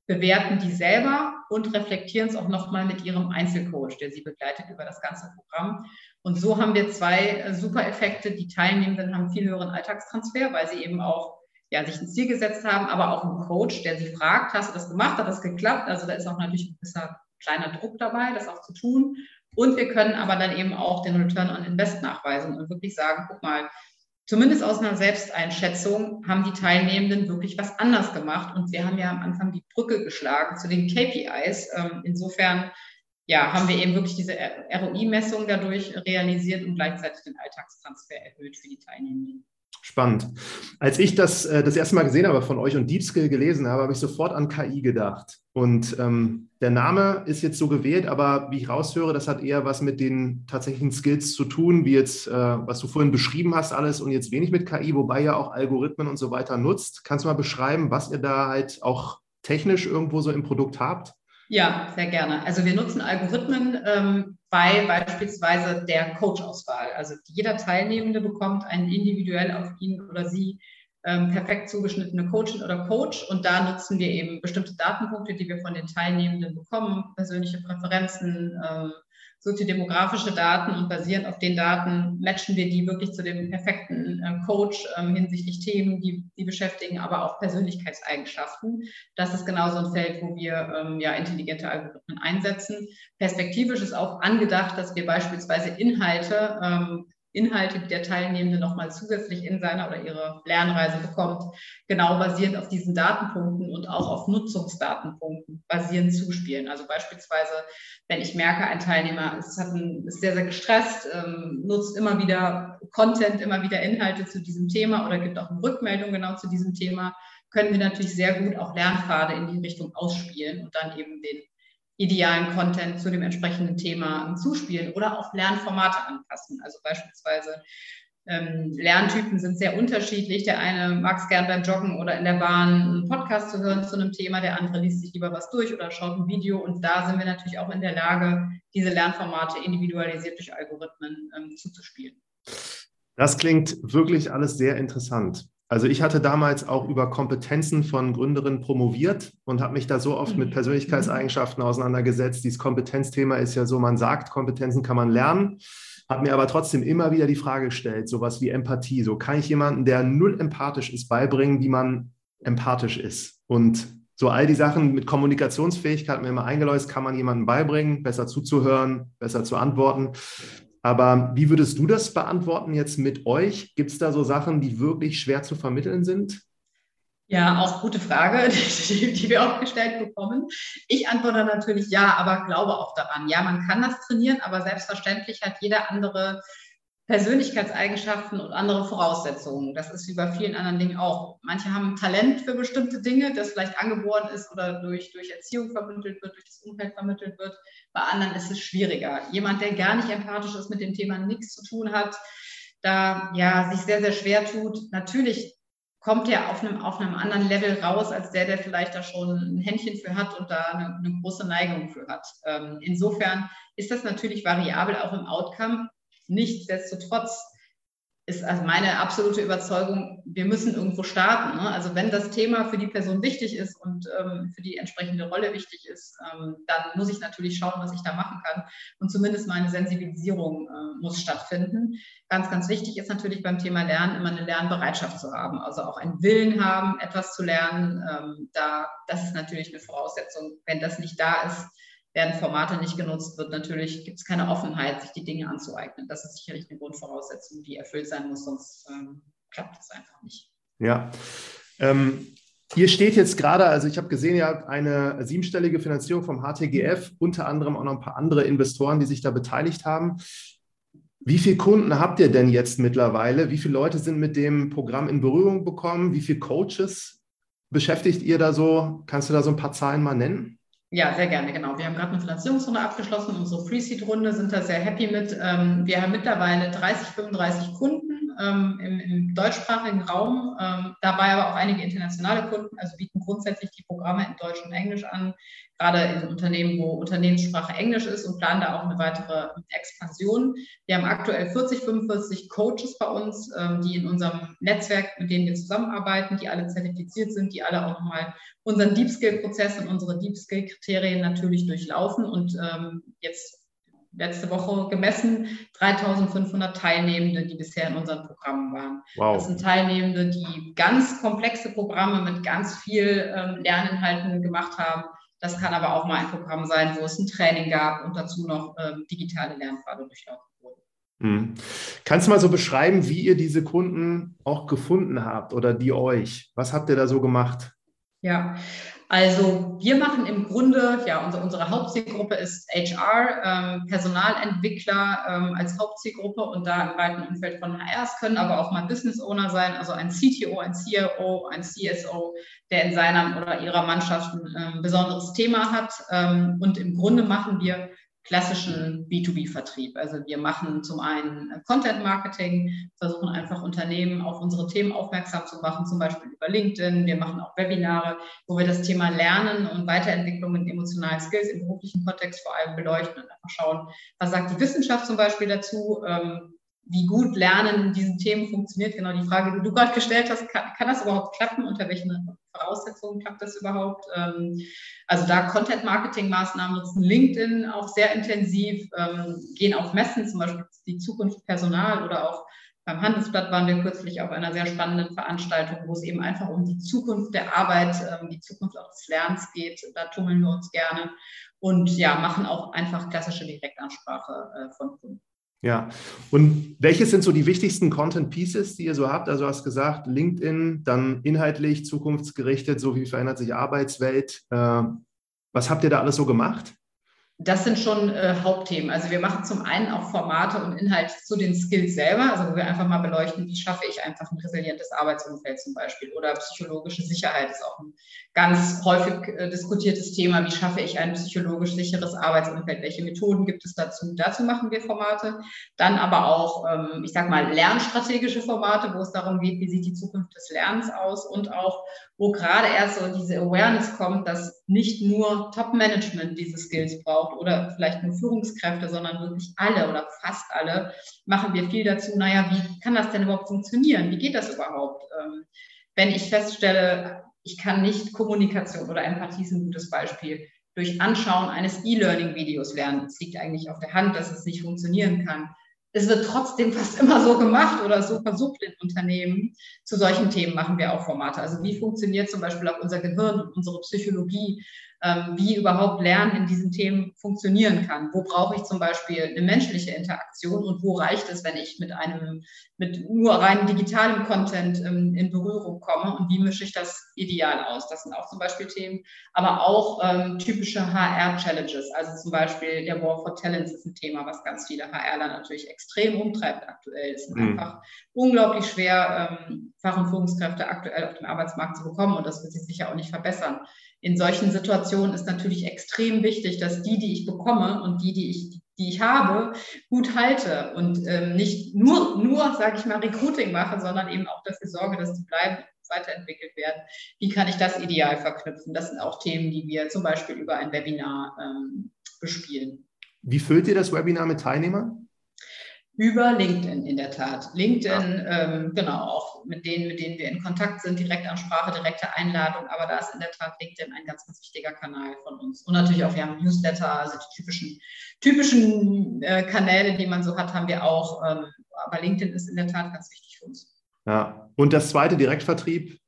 B: bewerten die selber und reflektieren es auch nochmal mit ihrem Einzelcoach, der sie begleitet über das ganze Programm. Und so haben wir zwei äh, super Effekte. Die Teilnehmenden haben viel höheren Alltagstransfer, weil sie eben auch ja, sich ein Ziel gesetzt haben, aber auch einen Coach, der sie fragt, hast du das gemacht, hat das geklappt? Also da ist auch natürlich ein gewisser kleiner Druck dabei, das auch zu tun. Und wir können aber dann eben auch den Return on Invest nachweisen und wirklich sagen, guck mal, zumindest aus einer Selbsteinschätzung haben die Teilnehmenden wirklich was anders gemacht. Und wir haben ja am Anfang die Brücke geschlagen zu den KPIs. Ähm, insofern ja, haben wir eben wirklich diese ROI-Messung dadurch realisiert und gleichzeitig den Alltagstransfer erhöht für die Teilnehmenden.
A: Spannend. Als ich das äh, das erste Mal gesehen habe von euch und Deep Skill gelesen habe, habe ich sofort an KI gedacht. Und ähm, der Name ist jetzt so gewählt, aber wie ich raushöre, das hat eher was mit den tatsächlichen Skills zu tun, wie jetzt, äh, was du vorhin beschrieben hast, alles und jetzt wenig mit KI, wobei ihr auch Algorithmen und so weiter nutzt. Kannst du mal beschreiben, was ihr da halt auch technisch irgendwo so im Produkt habt?
B: Ja, sehr gerne. Also wir nutzen Algorithmen ähm, bei beispielsweise der Coach-Auswahl. Also jeder Teilnehmende bekommt einen individuell auf ihn oder sie ähm, perfekt zugeschnittene Coachin oder Coach und da nutzen wir eben bestimmte Datenpunkte, die wir von den Teilnehmenden bekommen, persönliche Präferenzen, ähm, soziodemografische Daten und basierend auf den Daten matchen wir die wirklich zu dem perfekten äh, Coach ähm, hinsichtlich Themen, die die beschäftigen, aber auch Persönlichkeitseigenschaften. Das ist genau so ein Feld, wo wir ähm, ja intelligente Algorithmen einsetzen. Perspektivisch ist auch angedacht, dass wir beispielsweise Inhalte ähm, Inhalte, die der Teilnehmende nochmal zusätzlich in seiner oder ihrer Lernreise bekommt, genau basierend auf diesen Datenpunkten und auch auf Nutzungsdatenpunkten basierend zuspielen. Also beispielsweise, wenn ich merke, ein Teilnehmer ist, ein, ist sehr, sehr gestresst, ähm, nutzt immer wieder Content, immer wieder Inhalte zu diesem Thema oder gibt auch eine Rückmeldung genau zu diesem Thema, können wir natürlich sehr gut auch Lernpfade in die Richtung ausspielen und dann eben den idealen Content zu dem entsprechenden Thema zuspielen oder auch Lernformate anpassen. Also beispielsweise ähm, Lerntypen sind sehr unterschiedlich. Der eine mag es gern beim Joggen oder in der Bahn einen Podcast zu hören zu einem Thema, der andere liest sich lieber was durch oder schaut ein Video. Und da sind wir natürlich auch in der Lage, diese Lernformate individualisiert durch Algorithmen ähm, zuzuspielen.
A: Das klingt wirklich alles sehr interessant. Also ich hatte damals auch über Kompetenzen von Gründerinnen promoviert und habe mich da so oft mit mhm. Persönlichkeitseigenschaften auseinandergesetzt. Dieses Kompetenzthema ist ja so, man sagt, Kompetenzen kann man lernen, habe mir aber trotzdem immer wieder die Frage gestellt, sowas wie Empathie. So kann ich jemanden, der null empathisch ist, beibringen, wie man empathisch ist. Und so all die Sachen mit Kommunikationsfähigkeit mir immer eingeläust, kann man jemandem beibringen, besser zuzuhören, besser zu antworten. Aber wie würdest du das beantworten jetzt mit euch? Gibt es da so Sachen, die wirklich schwer zu vermitteln sind?
B: Ja, auch gute Frage, [laughs] die, die, wir auch gestellt bekommen. Ich antworte natürlich ja, aber glaube auch daran. Ja, man kann das trainieren, aber selbstverständlich hat jeder andere Persönlichkeitseigenschaften und andere Voraussetzungen. Das ist wie bei vielen anderen Dingen auch. Manche haben Talent für bestimmte Dinge, das vielleicht angeboren ist oder durch, durch Erziehung vermittelt wird, durch das Umfeld vermittelt wird. Bei anderen ist es schwieriger. Jemand, der gar nicht empathisch ist, mit dem Thema nichts zu tun hat, da ja sich sehr, sehr schwer tut. Natürlich kommt er auf einem, auf einem anderen Level raus, als der, der vielleicht da schon ein Händchen für hat und da eine, eine große Neigung für hat. Ähm, insofern ist das natürlich variabel auch im Outcome. Nichtsdestotrotz ist also meine absolute Überzeugung, wir müssen irgendwo starten. Ne? Also wenn das Thema für die Person wichtig ist und ähm, für die entsprechende Rolle wichtig ist, ähm, dann muss ich natürlich schauen, was ich da machen kann. Und zumindest meine Sensibilisierung äh, muss stattfinden. Ganz, ganz wichtig ist natürlich beim Thema Lernen immer eine Lernbereitschaft zu haben. Also auch einen Willen haben, etwas zu lernen. Ähm, da, das ist natürlich eine Voraussetzung. Wenn das nicht da ist, werden Formate nicht genutzt, wird natürlich, gibt es keine Offenheit, sich die Dinge anzueignen. Das ist sicherlich eine Grundvoraussetzung, die erfüllt sein muss, sonst ähm, klappt es einfach nicht.
A: Ja. Ähm, hier steht jetzt gerade, also ich habe gesehen, ihr habt eine siebenstellige Finanzierung vom HTGF, unter anderem auch noch ein paar andere Investoren, die sich da beteiligt haben. Wie viele Kunden habt ihr denn jetzt mittlerweile? Wie viele Leute sind mit dem Programm in Berührung bekommen? Wie viele Coaches beschäftigt ihr da so? Kannst du da so ein paar Zahlen mal nennen?
B: Ja, sehr gerne, genau. Wir haben gerade eine Finanzierungsrunde abgeschlossen, unsere Pre-Seed-Runde, sind da sehr happy mit. Ähm, wir haben mittlerweile 30, 35 Kunden ähm, im, im, deutschsprachigen Raum, ähm, dabei aber auch einige internationale Kunden, also bieten grundsätzlich die Programme in Deutsch und Englisch an, gerade in Unternehmen, wo Unternehmenssprache Englisch ist und planen da auch eine weitere Expansion. Wir haben aktuell 40, 45 Coaches bei uns, ähm, die in unserem Netzwerk, mit denen wir zusammenarbeiten, die alle zertifiziert sind, die alle auch nochmal unseren Deep Skill-Prozess und unsere Deep Skill-Kriterien natürlich durchlaufen und ähm, jetzt letzte Woche gemessen 3500 Teilnehmende, die bisher in unseren Programmen waren. Wow. Das sind Teilnehmende, die ganz komplexe Programme mit ganz viel ähm, Lerninhalten gemacht haben. Das kann aber auch mal ein Programm sein, wo es ein Training gab und dazu noch ähm, digitale Lernpfade durchlaufen wurden.
A: Hm. Kannst du mal so beschreiben, wie ihr diese Kunden auch gefunden habt oder die euch? Was habt ihr da so gemacht?
B: Ja, also wir machen im Grunde, ja, unsere, unsere Hauptzielgruppe ist HR, ähm, Personalentwickler ähm, als Hauptzielgruppe und da im weiten Umfeld von HRs können aber auch mal Business Owner sein, also ein CTO, ein CRO, ein CSO, der in seiner oder ihrer Mannschaft ein äh, besonderes Thema hat. Ähm, und im Grunde machen wir klassischen B2B-Vertrieb. Also wir machen zum einen Content Marketing, versuchen einfach Unternehmen auf unsere Themen aufmerksam zu machen, zum Beispiel über LinkedIn. Wir machen auch Webinare, wo wir das Thema Lernen und Weiterentwicklung in emotionalen Skills im beruflichen Kontext vor allem beleuchten und einfach schauen, was sagt die Wissenschaft zum Beispiel dazu, ähm, wie gut Lernen in diesen Themen funktioniert. Genau die Frage, die du gerade gestellt hast, kann, kann das überhaupt klappen? Unter welchen Voraussetzungen klappt das überhaupt? Ähm, also da Content-Marketing-Maßnahmen nutzen LinkedIn auch sehr intensiv, ähm, gehen auf Messen, zum Beispiel die Zukunft Personal oder auch beim Handelsblatt waren wir kürzlich auf einer sehr spannenden Veranstaltung, wo es eben einfach um die Zukunft der Arbeit, ähm, die Zukunft auch des Lernens geht. Da tummeln wir uns gerne und ja, machen auch einfach klassische Direktansprache äh, von Kunden.
A: Ja, und welches sind so die wichtigsten Content Pieces, die ihr so habt? Also du hast gesagt, LinkedIn, dann inhaltlich, zukunftsgerichtet, so wie verändert sich Arbeitswelt. Äh, was habt ihr da alles so gemacht?
B: Das sind schon äh, Hauptthemen. Also wir machen zum einen auch Formate und Inhalte zu den Skills selber, also wo wir einfach mal beleuchten, wie schaffe ich einfach ein resilientes Arbeitsumfeld zum Beispiel oder psychologische Sicherheit ist auch ein ganz häufig äh, diskutiertes Thema. Wie schaffe ich ein psychologisch sicheres Arbeitsumfeld? Welche Methoden gibt es dazu? Dazu machen wir Formate. Dann aber auch, ähm, ich sage mal, lernstrategische Formate, wo es darum geht, wie sieht die Zukunft des Lernens aus und auch, wo gerade erst so diese Awareness kommt, dass nicht nur Top-Management diese Skills braucht oder vielleicht nur Führungskräfte, sondern wirklich alle oder fast alle, machen wir viel dazu, naja, wie kann das denn überhaupt funktionieren? Wie geht das überhaupt? Ähm, wenn ich feststelle, ich kann nicht Kommunikation oder Empathie ist ein gutes Beispiel, durch Anschauen eines E-Learning-Videos lernen. Es liegt eigentlich auf der Hand, dass es nicht funktionieren kann es wird trotzdem fast immer so gemacht oder so versucht in Unternehmen. Zu solchen Themen machen wir auch Formate. Also wie funktioniert zum Beispiel auch unser Gehirn und unsere Psychologie? Ähm, wie überhaupt Lernen in diesen Themen funktionieren kann. Wo brauche ich zum Beispiel eine menschliche Interaktion und wo reicht es, wenn ich mit einem, mit nur rein digitalem Content ähm, in Berührung komme und wie mische ich das ideal aus? Das sind auch zum Beispiel Themen, aber auch ähm, typische HR-Challenges. Also zum Beispiel der War for Talents ist ein Thema, was ganz viele HRler natürlich extrem umtreibt aktuell. Es ist mhm. einfach unglaublich schwer, ähm, Fach- und Führungskräfte aktuell auf dem Arbeitsmarkt zu bekommen und das wird sich sicher auch nicht verbessern in solchen Situationen ist natürlich extrem wichtig, dass die, die ich bekomme und die, die ich, die ich habe, gut halte und ähm, nicht nur, nur, sage ich mal, Recruiting mache, sondern eben auch dafür sorge, dass die bleiben weiterentwickelt werden. Wie kann ich das ideal verknüpfen? Das sind auch Themen, die wir zum Beispiel über ein Webinar ähm, bespielen.
A: Wie füllt ihr das Webinar mit Teilnehmern?
B: Über LinkedIn in der Tat. LinkedIn, ja. ähm, genau, auch mit denen, mit denen wir in Kontakt sind, Direktansprache, direkte Einladung, aber da ist in der Tat LinkedIn ein ganz, ganz wichtiger Kanal von uns. Und natürlich auch, wir haben Newsletter, also die typischen, typischen äh, Kanäle, die man so hat, haben wir auch. Ähm, aber LinkedIn ist in der Tat ganz wichtig für uns.
A: Ja, und das zweite Direktvertrieb,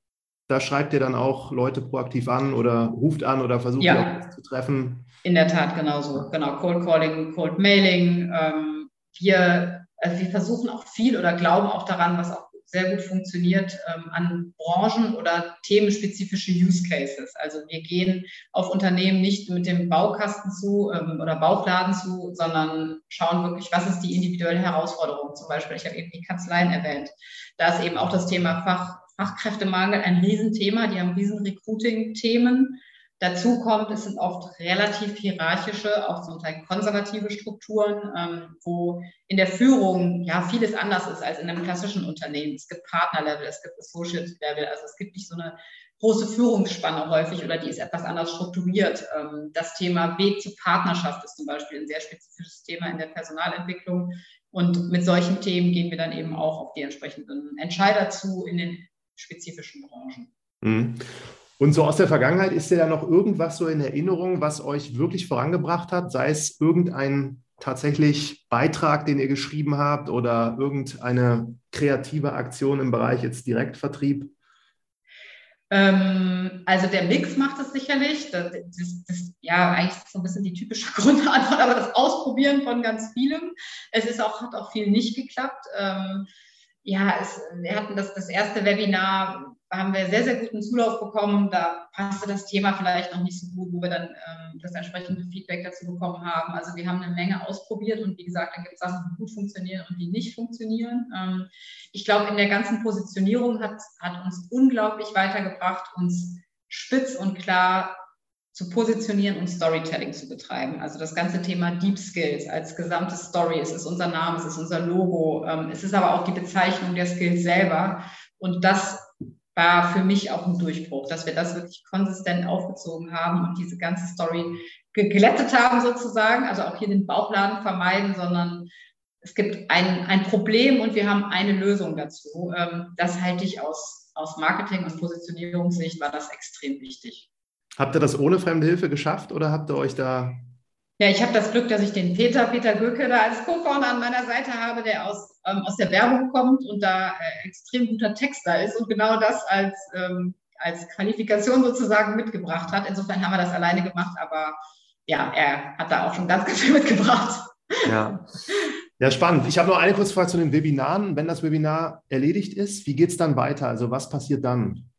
A: da schreibt ihr dann auch Leute proaktiv an oder ruft an oder versucht ja. zu treffen.
B: In der Tat genauso. Genau, Cold Calling, Cold Mailing. Ähm, wir, also wir versuchen auch viel oder glauben auch daran, was auch sehr gut funktioniert, ähm, an Branchen oder themenspezifische Use Cases. Also wir gehen auf Unternehmen nicht mit dem Baukasten zu ähm, oder Bauchladen zu, sondern schauen wirklich, was ist die individuelle Herausforderung. Zum Beispiel, ich habe eben die Kanzleien erwähnt. Da ist eben auch das Thema Fach, Fachkräftemangel ein Riesenthema. Die haben riesen Recruiting-Themen. Dazu kommt, es sind oft relativ hierarchische, auch zum Teil konservative Strukturen, ähm, wo in der Führung ja vieles anders ist als in einem klassischen Unternehmen. Es gibt Partnerlevel, es gibt Associate-Level, also es gibt nicht so eine große Führungsspanne häufig oder die ist etwas anders strukturiert. Ähm, das Thema Weg zur Partnerschaft ist zum Beispiel ein sehr spezifisches Thema in der Personalentwicklung. Und mit solchen Themen gehen wir dann eben auch auf die entsprechenden Entscheider zu in den spezifischen Branchen.
A: Mhm. Und so aus der Vergangenheit ist dir da noch irgendwas so in Erinnerung, was euch wirklich vorangebracht hat? Sei es irgendein tatsächlich Beitrag, den ihr geschrieben habt oder irgendeine kreative Aktion im Bereich jetzt Direktvertrieb?
B: Ähm, also der Mix macht es sicherlich. Das, das, das, ja, eigentlich ist so ein bisschen die typische [laughs] Grundantwort, aber das Ausprobieren von ganz vielem. Es ist auch, hat auch viel nicht geklappt. Ähm, ja, es, wir hatten das, das erste Webinar haben wir sehr, sehr guten Zulauf bekommen. Da passte das Thema vielleicht noch nicht so gut, wo wir dann ähm, das entsprechende Feedback dazu bekommen haben. Also wir haben eine Menge ausprobiert und wie gesagt, dann gibt es Sachen, die gut funktionieren und die nicht funktionieren. Ähm, ich glaube, in der ganzen Positionierung hat, hat uns unglaublich weitergebracht, uns spitz und klar zu positionieren und Storytelling zu betreiben. Also das ganze Thema Deep Skills als gesamte Story. Es ist unser Name, es ist unser Logo, ähm, es ist aber auch die Bezeichnung der Skills selber. Und das war für mich auch ein Durchbruch, dass wir das wirklich konsistent aufgezogen haben und diese ganze Story geglättet haben sozusagen. Also auch hier den Bauchladen vermeiden, sondern es gibt ein, ein Problem und wir haben eine Lösung dazu. Ähm, das halte ich aus, aus Marketing- und Positionierungssicht war das extrem wichtig.
A: Habt ihr das ohne fremde Hilfe geschafft oder habt ihr euch da
B: ja, ich habe das Glück, dass ich den Peter, Peter Göcke da als Co-Founder an meiner Seite habe, der aus, ähm, aus der Werbung kommt und da äh, extrem guter Texter ist und genau das als, ähm, als Qualifikation sozusagen mitgebracht hat. Insofern haben wir das alleine gemacht, aber ja, er hat da auch schon ganz, [laughs] ganz viel mitgebracht.
A: Ja. Ja, spannend. Ich habe noch eine kurze Frage zu den Webinaren. Wenn das Webinar erledigt ist, wie geht es dann weiter? Also was passiert dann?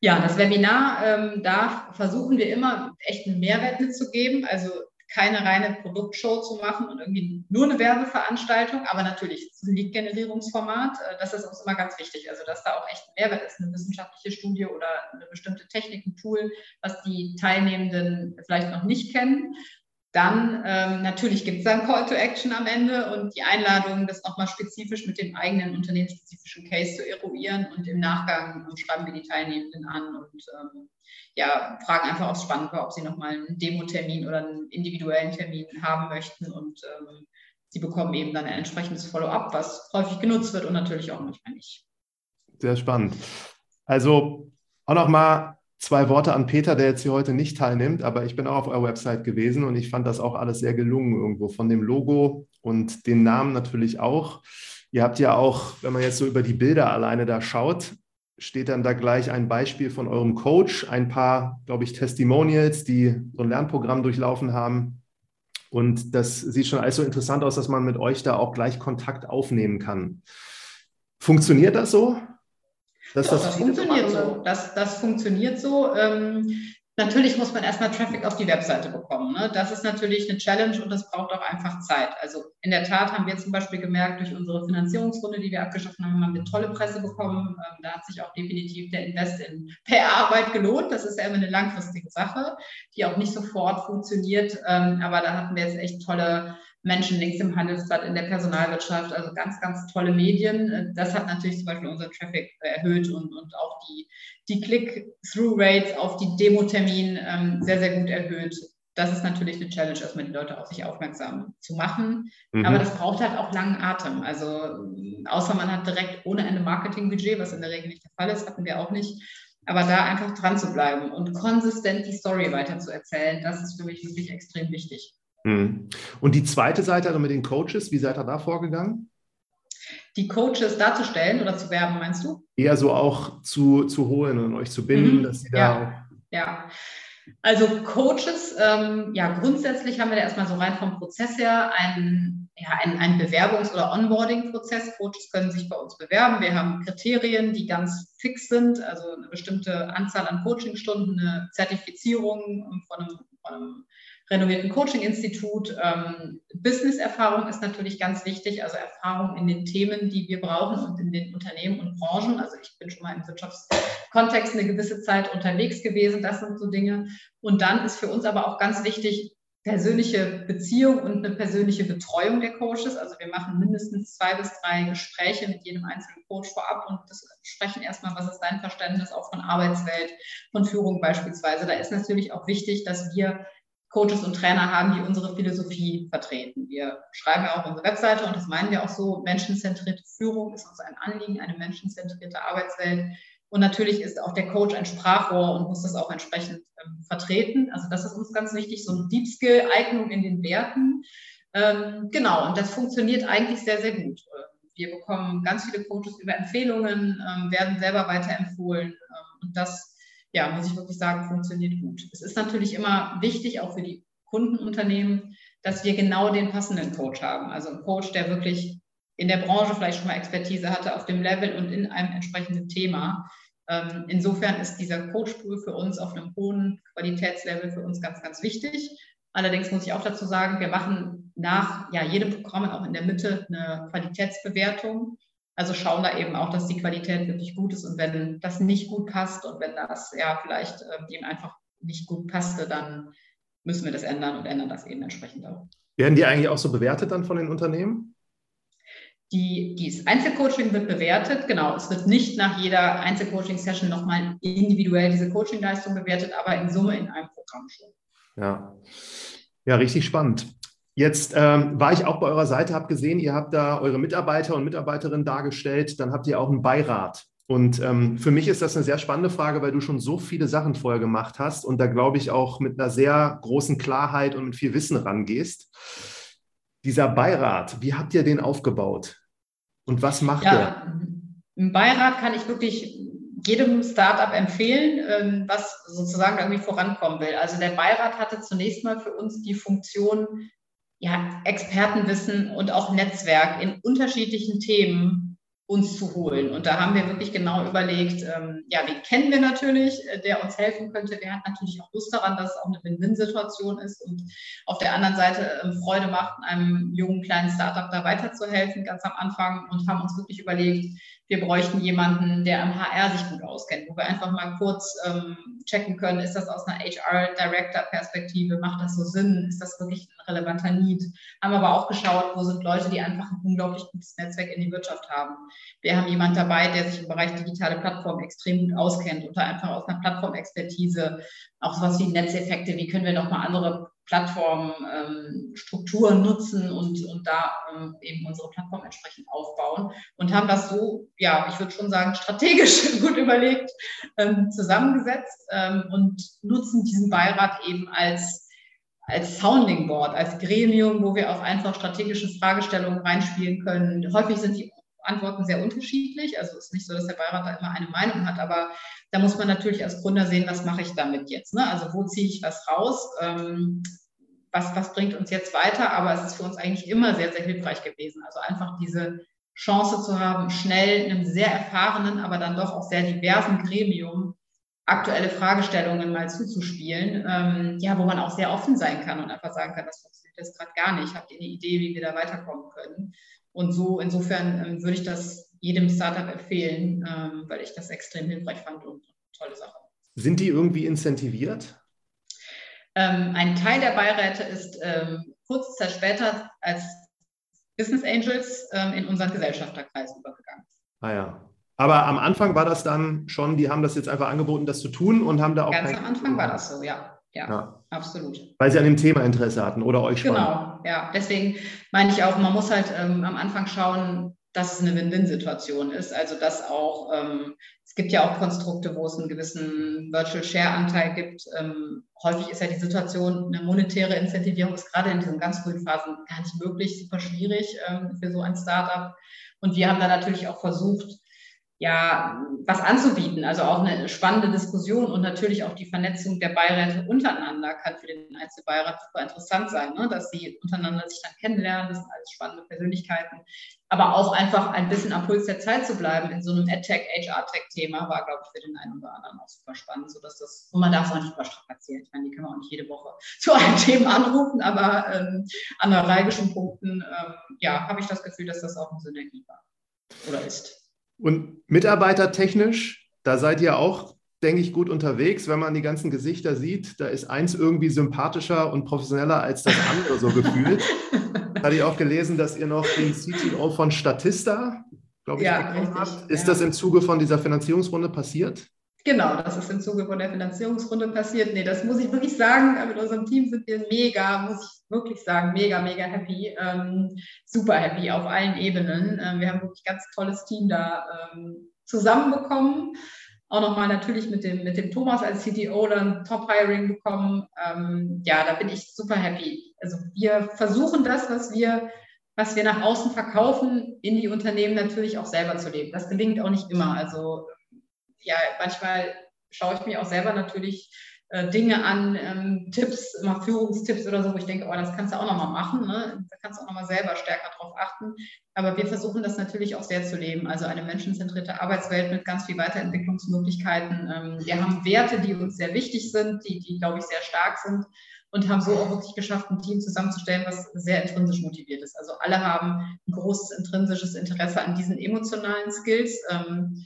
B: Ja, das Webinar, ähm, da versuchen wir immer echt einen Mehrwert mitzugeben. Also keine reine Produktshow zu machen und irgendwie nur eine Werbeveranstaltung, aber natürlich ein Lead-Generierungsformat. Äh, das ist uns immer ganz wichtig. Also, dass da auch echt ein Mehrwert ist, eine wissenschaftliche Studie oder eine bestimmte Technik, ein Tool, was die Teilnehmenden vielleicht noch nicht kennen. Dann ähm, natürlich gibt es dann Call to Action am Ende und die Einladung, das nochmal spezifisch mit dem eigenen unternehmensspezifischen Case zu eruieren und im Nachgang schreiben wir die Teilnehmenden an und ähm, ja, fragen einfach, ob es spannend war, ob sie nochmal einen Demo-Termin oder einen individuellen Termin haben möchten und ähm, sie bekommen eben dann ein entsprechendes Follow-up, was häufig genutzt wird und natürlich auch manchmal nicht.
A: Sehr spannend. Also auch nochmal zwei Worte an Peter, der jetzt hier heute nicht teilnimmt, aber ich bin auch auf eurer Website gewesen und ich fand das auch alles sehr gelungen irgendwo von dem Logo und den Namen natürlich auch. Ihr habt ja auch, wenn man jetzt so über die Bilder alleine da schaut, steht dann da gleich ein Beispiel von eurem Coach, ein paar, glaube ich, Testimonials, die so ein Lernprogramm durchlaufen haben. Und das sieht schon alles so interessant aus, dass man mit euch da auch gleich Kontakt aufnehmen kann. Funktioniert das so?
B: Dass Doch, das, das funktioniert so. Das, das funktioniert so. Ähm, natürlich muss man erstmal Traffic auf die Webseite bekommen. Ne? Das ist natürlich eine Challenge und das braucht auch einfach Zeit. Also in der Tat haben wir zum Beispiel gemerkt, durch unsere Finanzierungsrunde, die wir abgeschlossen haben, haben wir tolle Presse bekommen. Ähm, da hat sich auch definitiv der Invest in PR-Arbeit gelohnt. Das ist ja immer eine langfristige Sache, die auch nicht sofort funktioniert. Ähm, aber da hatten wir jetzt echt tolle Menschen links im Handelsblatt, in der Personalwirtschaft, also ganz, ganz tolle Medien. Das hat natürlich zum Beispiel unseren Traffic erhöht und, und auch die, die Click-Through-Rates auf die Demo-Termin ähm, sehr, sehr gut erhöht. Das ist natürlich eine Challenge, erstmal die Leute auf sich aufmerksam zu machen. Mhm. Aber das braucht halt auch langen Atem. Also außer man hat direkt ohne Ende Marketingbudget, was in der Regel nicht der Fall ist, hatten wir auch nicht. Aber da einfach dran zu bleiben und konsistent die Story weiter zu erzählen, das ist für mich wirklich extrem wichtig.
A: Mhm. Und die zweite Seite, also mit den Coaches, wie seid ihr da vorgegangen?
B: Die Coaches darzustellen oder zu werben, meinst du?
A: Eher so auch zu, zu holen und euch zu binden, mhm. dass sie da.
B: Ja, ja. Also Coaches, ähm, ja, grundsätzlich haben wir da erstmal so rein vom Prozess her einen, ja, einen, einen Bewerbungs- oder Onboarding-Prozess. Coaches können sich bei uns bewerben. Wir haben Kriterien, die ganz fix sind, also eine bestimmte Anzahl an Coachingstunden, eine Zertifizierung von einem, von einem renovierten Coaching-Institut. Ähm, Business-Erfahrung ist natürlich ganz wichtig, also Erfahrung in den Themen, die wir brauchen und in den Unternehmen und Branchen. Also ich bin schon mal im Wirtschaftskontext eine gewisse Zeit unterwegs gewesen, das sind so Dinge. Und dann ist für uns aber auch ganz wichtig, persönliche Beziehung und eine persönliche Betreuung der Coaches. Also wir machen mindestens zwei bis drei Gespräche mit jedem einzelnen Coach vorab und sprechen erstmal, was ist dein Verständnis auch von Arbeitswelt, von Führung beispielsweise. Da ist natürlich auch wichtig, dass wir Coaches und Trainer haben, die unsere Philosophie vertreten. Wir schreiben ja auch unsere Webseite und das meinen wir auch so. Menschenzentrierte Führung ist uns ein Anliegen, eine menschenzentrierte Arbeitswelt. Und natürlich ist auch der Coach ein Sprachrohr und muss das auch entsprechend ähm, vertreten. Also das ist uns ganz wichtig, so eine Deep Skill, Eignung in den Werten. Ähm, genau, und das funktioniert eigentlich sehr, sehr gut. Wir bekommen ganz viele Coaches über Empfehlungen, ähm, werden selber weiterempfohlen. Ähm, und das ja, muss ich wirklich sagen, funktioniert gut. Es ist natürlich immer wichtig, auch für die Kundenunternehmen, dass wir genau den passenden Coach haben. Also ein Coach, der wirklich in der Branche vielleicht schon mal Expertise hatte auf dem Level und in einem entsprechenden Thema. Ähm, insofern ist dieser Coachpool für uns auf einem hohen Qualitätslevel für uns ganz, ganz wichtig. Allerdings muss ich auch dazu sagen, wir machen nach ja, jedem Programm auch in der Mitte eine Qualitätsbewertung also schauen da eben auch, dass die Qualität wirklich gut ist und wenn das nicht gut passt und wenn das ja vielleicht äh, eben einfach nicht gut passte, dann müssen wir das ändern und ändern das eben entsprechend auch.
A: Werden die eigentlich auch so bewertet dann von den Unternehmen?
B: Die, dieses Einzelcoaching wird bewertet, genau. Es wird nicht nach jeder Einzelcoaching-Session nochmal individuell diese Coachingleistung bewertet, aber in Summe in einem Programm schon.
A: Ja, ja richtig spannend. Jetzt ähm, war ich auch bei eurer Seite, habe gesehen, ihr habt da eure Mitarbeiter und Mitarbeiterinnen dargestellt, dann habt ihr auch einen Beirat. Und ähm, für mich ist das eine sehr spannende Frage, weil du schon so viele Sachen vorher gemacht hast und da glaube ich auch mit einer sehr großen Klarheit und mit viel Wissen rangehst. Dieser Beirat, wie habt ihr den aufgebaut? Und was macht ja, er?
B: Ein Beirat kann ich wirklich jedem Startup empfehlen, ähm, was sozusagen irgendwie vorankommen will. Also der Beirat hatte zunächst mal für uns die Funktion, ja, Expertenwissen und auch Netzwerk in unterschiedlichen Themen uns zu holen. Und da haben wir wirklich genau überlegt, ähm, ja, wen kennen wir natürlich, äh, der uns helfen könnte. Der hat natürlich auch Lust daran, dass es auch eine Win-Win-Situation ist und auf der anderen Seite ähm, Freude macht, einem jungen kleinen Startup da weiterzuhelfen, ganz am Anfang und haben uns wirklich überlegt, wir bräuchten jemanden, der am HR sich gut auskennt, wo wir einfach mal kurz ähm, checken können, ist das aus einer HR-Director-Perspektive, macht das so Sinn, ist das wirklich ein relevanter Need? Haben aber auch geschaut, wo sind Leute, die einfach ein unglaublich gutes Netzwerk in die Wirtschaft haben. Wir haben jemanden dabei, der sich im Bereich digitale Plattform extrem gut auskennt und da einfach aus einer Plattformexpertise auch sowas wie Netzeffekte, wie können wir nochmal andere Plattformstrukturen ähm, nutzen und, und da ähm, eben unsere Plattform entsprechend aufbauen und haben das so, ja, ich würde schon sagen, strategisch [laughs] gut überlegt ähm, zusammengesetzt ähm, und nutzen diesen Beirat eben als, als Sounding Board, als Gremium, wo wir auch einfach strategische Fragestellungen reinspielen können. Häufig sind die Antworten sehr unterschiedlich. Also es ist nicht so, dass der Beirat da immer eine Meinung hat, aber da muss man natürlich als Gründer sehen, was mache ich damit jetzt? Ne? Also wo ziehe ich was raus? Ähm, was, was bringt uns jetzt weiter? Aber es ist für uns eigentlich immer sehr, sehr hilfreich gewesen. Also einfach diese Chance zu haben, schnell einem sehr erfahrenen, aber dann doch auch sehr diversen Gremium aktuelle Fragestellungen mal zuzuspielen, ähm, ja, wo man auch sehr offen sein kann und einfach sagen kann, das funktioniert jetzt gerade gar nicht. Habt ihr eine Idee, wie wir da weiterkommen können? Und so, insofern ähm, würde ich das jedem Startup empfehlen, ähm, weil ich das extrem hilfreich fand und tolle Sache.
A: Sind die irgendwie incentiviert?
B: Ähm, ein Teil der Beiräte ist kurze Zeit später als Business Angels in unseren Gesellschafterkreis übergegangen.
A: Ah ja. Aber am Anfang war das dann schon, die haben das jetzt einfach angeboten, das zu tun und haben da auch.
B: Ganz am Anfang war das so, ja. Ja, ja, absolut.
A: Weil sie an dem Thema Interesse hatten oder euch
B: schon. Genau, ja. Deswegen meine ich auch, man muss halt ähm, am Anfang schauen, dass es eine Win-Win-Situation ist. Also dass auch, ähm, es gibt ja auch Konstrukte, wo es einen gewissen Virtual Share-Anteil gibt. Ähm, häufig ist ja die Situation, eine monetäre Incentivierung ist gerade in diesen ganz frühen Phasen gar nicht möglich, super schwierig ähm, für so ein Startup. Und wir haben da natürlich auch versucht, ja, was anzubieten. Also auch eine spannende Diskussion und natürlich auch die Vernetzung der Beiräte untereinander kann für den Einzelbeirat super interessant sein, ne? dass sie untereinander sich dann kennenlernen. Das sind alles spannende Persönlichkeiten. Aber auch einfach ein bisschen am Puls der Zeit zu bleiben in so einem AdTech, HR-Tech-Thema war, glaube ich, für den einen oder anderen auch super spannend, sodass das, und man darf es auch nicht überstrapazieren. Ich meine, die kann man auch nicht jede Woche [laughs] zu einem Thema anrufen, aber ähm, an neuralgischen Punkten, ähm, ja, habe ich das Gefühl, dass das auch eine Synergie war oder ist.
A: Und mitarbeitertechnisch, da seid ihr auch, denke ich, gut unterwegs. Wenn man die ganzen Gesichter sieht, da ist eins irgendwie sympathischer und professioneller als das andere so gefühlt. da [laughs] hatte ich auch gelesen, dass ihr noch den CTO von Statista, glaube ich, ja, habt. Ist ja. das im Zuge von dieser Finanzierungsrunde passiert?
B: Genau, das ist im Zuge von der Finanzierungsrunde passiert. Nee, das muss ich wirklich sagen. Mit unserem Team sind wir mega, muss ich wirklich sagen, mega, mega happy. Ähm, super happy auf allen Ebenen. Ähm, wir haben wirklich ganz tolles Team da ähm, zusammenbekommen. Auch nochmal natürlich mit dem, mit dem Thomas als CTO dann Top-Hiring bekommen. Ähm, ja, da bin ich super happy. Also wir versuchen das, was wir was wir nach außen verkaufen, in die Unternehmen natürlich auch selber zu leben. Das gelingt auch nicht immer. Also ja, manchmal schaue ich mir auch selber natürlich äh, Dinge an, ähm, Tipps, immer Führungstipps oder so, wo ich denke, oh, das kannst du auch nochmal machen. Ne? Da kannst du auch nochmal selber stärker drauf achten. Aber wir versuchen das natürlich auch sehr zu leben. Also eine menschenzentrierte Arbeitswelt mit ganz viel Weiterentwicklungsmöglichkeiten. Ähm, wir haben Werte, die uns sehr wichtig sind, die, die, glaube ich, sehr stark sind und haben so auch wirklich geschafft, ein Team zusammenzustellen, was sehr intrinsisch motiviert ist. Also alle haben ein großes intrinsisches Interesse an diesen emotionalen Skills. Ähm,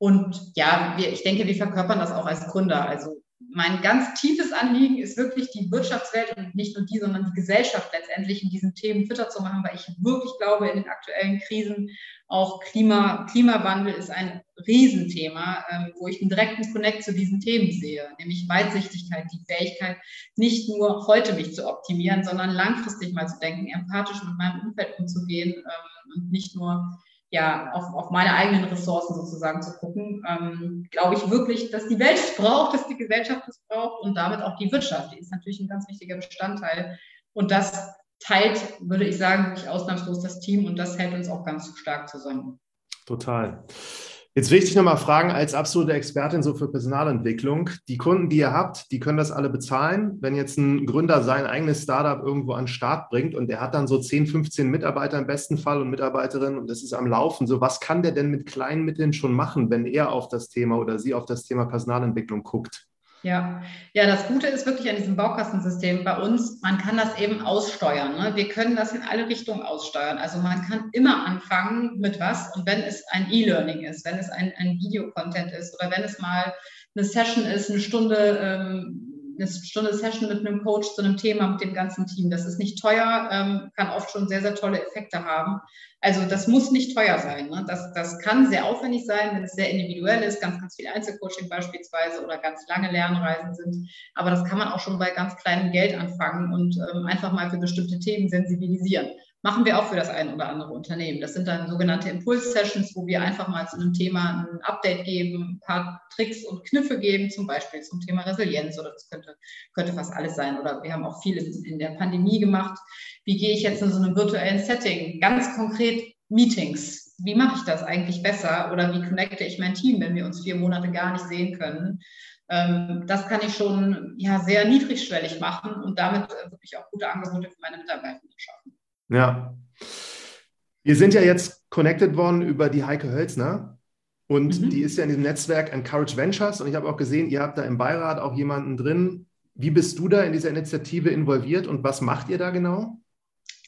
B: und ja, wir, ich denke, wir verkörpern das auch als Gründer. Also mein ganz tiefes Anliegen ist wirklich die Wirtschaftswelt und nicht nur die, sondern die Gesellschaft letztendlich in diesen Themen fitter zu machen, weil ich wirklich glaube, in den aktuellen Krisen auch Klima, Klimawandel ist ein Riesenthema, ähm, wo ich einen direkten Connect zu diesen Themen sehe, nämlich Weitsichtigkeit, die Fähigkeit, nicht nur heute mich zu optimieren, sondern langfristig mal zu denken, empathisch mit meinem Umfeld umzugehen ähm, und nicht nur ja, auf, auf meine eigenen Ressourcen sozusagen zu gucken, ähm, glaube ich wirklich, dass die Welt [laughs] es braucht, dass die Gesellschaft es braucht und damit auch die Wirtschaft. Die ist natürlich ein ganz wichtiger Bestandteil. Und das teilt, würde ich sagen, wirklich ausnahmslos das Team und das hält uns auch ganz stark zusammen.
A: Total. Jetzt will ich dich nochmal fragen, als absolute Expertin so für Personalentwicklung, die Kunden, die ihr habt, die können das alle bezahlen. Wenn jetzt ein Gründer sein eigenes Startup irgendwo an den Start bringt und der hat dann so 10, 15 Mitarbeiter im besten Fall und Mitarbeiterinnen und das ist am Laufen, so was kann der denn mit kleinen Mitteln schon machen, wenn er auf das Thema oder sie auf das Thema Personalentwicklung guckt?
B: Ja, ja, das Gute ist wirklich an diesem Baukastensystem bei uns, man kann das eben aussteuern. Ne? Wir können das in alle Richtungen aussteuern. Also man kann immer anfangen mit was und wenn es ein E-Learning ist, wenn es ein, ein Videocontent ist oder wenn es mal eine Session ist, eine Stunde ähm, eine Stunde Session mit einem Coach zu einem Thema mit dem ganzen Team. Das ist nicht teuer, ähm, kann oft schon sehr, sehr tolle Effekte haben. Also das muss nicht teuer sein. Ne? Das, das kann sehr aufwendig sein, wenn es sehr individuell ist, ganz, ganz viel Einzelcoaching beispielsweise oder ganz lange Lernreisen sind. Aber das kann man auch schon bei ganz kleinem Geld anfangen und ähm, einfach mal für bestimmte Themen sensibilisieren. Machen wir auch für das ein oder andere Unternehmen. Das sind dann sogenannte Impuls-Sessions, wo wir einfach mal zu einem Thema ein Update geben, ein paar Tricks und Kniffe geben, zum Beispiel zum Thema Resilienz oder das könnte, könnte fast alles sein. Oder wir haben auch viel in der Pandemie gemacht. Wie gehe ich jetzt in so einem virtuellen Setting? Ganz konkret Meetings. Wie mache ich das eigentlich besser? Oder wie connecte ich mein Team, wenn wir uns vier Monate gar nicht sehen können? Ähm, das kann ich schon ja, sehr niedrigschwellig machen und damit äh, wirklich auch gute Angebote für meine Mitarbeiter schaffen.
A: Ja. Wir sind ja jetzt connected worden über die Heike Hölzner. Und mhm. die ist ja in diesem Netzwerk Encourage Ventures. Und ich habe auch gesehen, ihr habt da im Beirat auch jemanden drin. Wie bist du da in dieser Initiative involviert und was macht ihr da genau?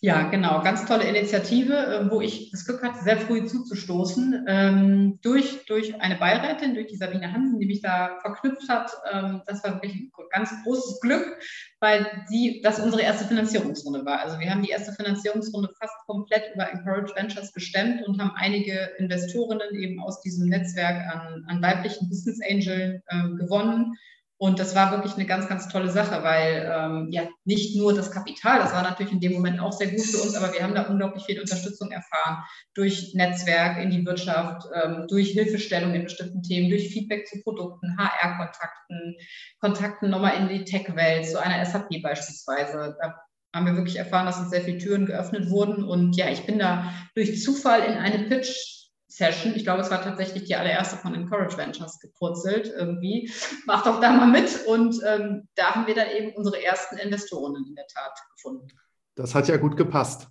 B: Ja, genau. Ganz tolle Initiative, äh, wo ich das Glück hatte, sehr früh zuzustoßen. Ähm, durch, durch eine Beirätin, durch die Sabine Hansen, die mich da verknüpft hat. Ähm, das war wirklich ein ganz großes Glück, weil sie, das unsere erste Finanzierungsrunde war. Also wir haben die erste Finanzierungsrunde fast komplett über Encourage Ventures gestemmt und haben einige Investorinnen eben aus diesem Netzwerk an, an weiblichen Business Angeln äh, gewonnen und das war wirklich eine ganz, ganz tolle Sache, weil ähm, ja nicht nur das Kapital, das war natürlich in dem Moment auch sehr gut für uns, aber wir haben da unglaublich viel Unterstützung erfahren durch Netzwerk in die Wirtschaft, ähm, durch Hilfestellung in bestimmten Themen, durch Feedback zu Produkten, HR-Kontakten, Kontakten nochmal in die Tech-Welt, zu einer SAP beispielsweise. Da haben wir wirklich erfahren, dass uns sehr viele Türen geöffnet wurden. Und ja, ich bin da durch Zufall in eine Pitch Session. Ich glaube, es war tatsächlich die allererste von Encourage Ventures gepurzelt irgendwie. Mach doch da mal mit. Und ähm, da haben wir dann eben unsere ersten Investoren in der Tat gefunden.
A: Das hat ja gut gepasst.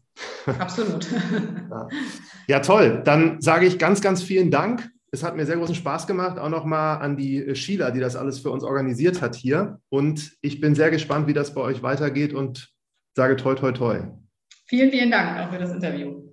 B: Absolut. [laughs]
A: ja. ja, toll. Dann sage ich ganz, ganz vielen Dank. Es hat mir sehr großen Spaß gemacht, auch nochmal an die Sheila, die das alles für uns organisiert hat hier. Und ich bin sehr gespannt, wie das bei euch weitergeht und sage toi, toi, toi.
B: Vielen, vielen Dank auch für das Interview.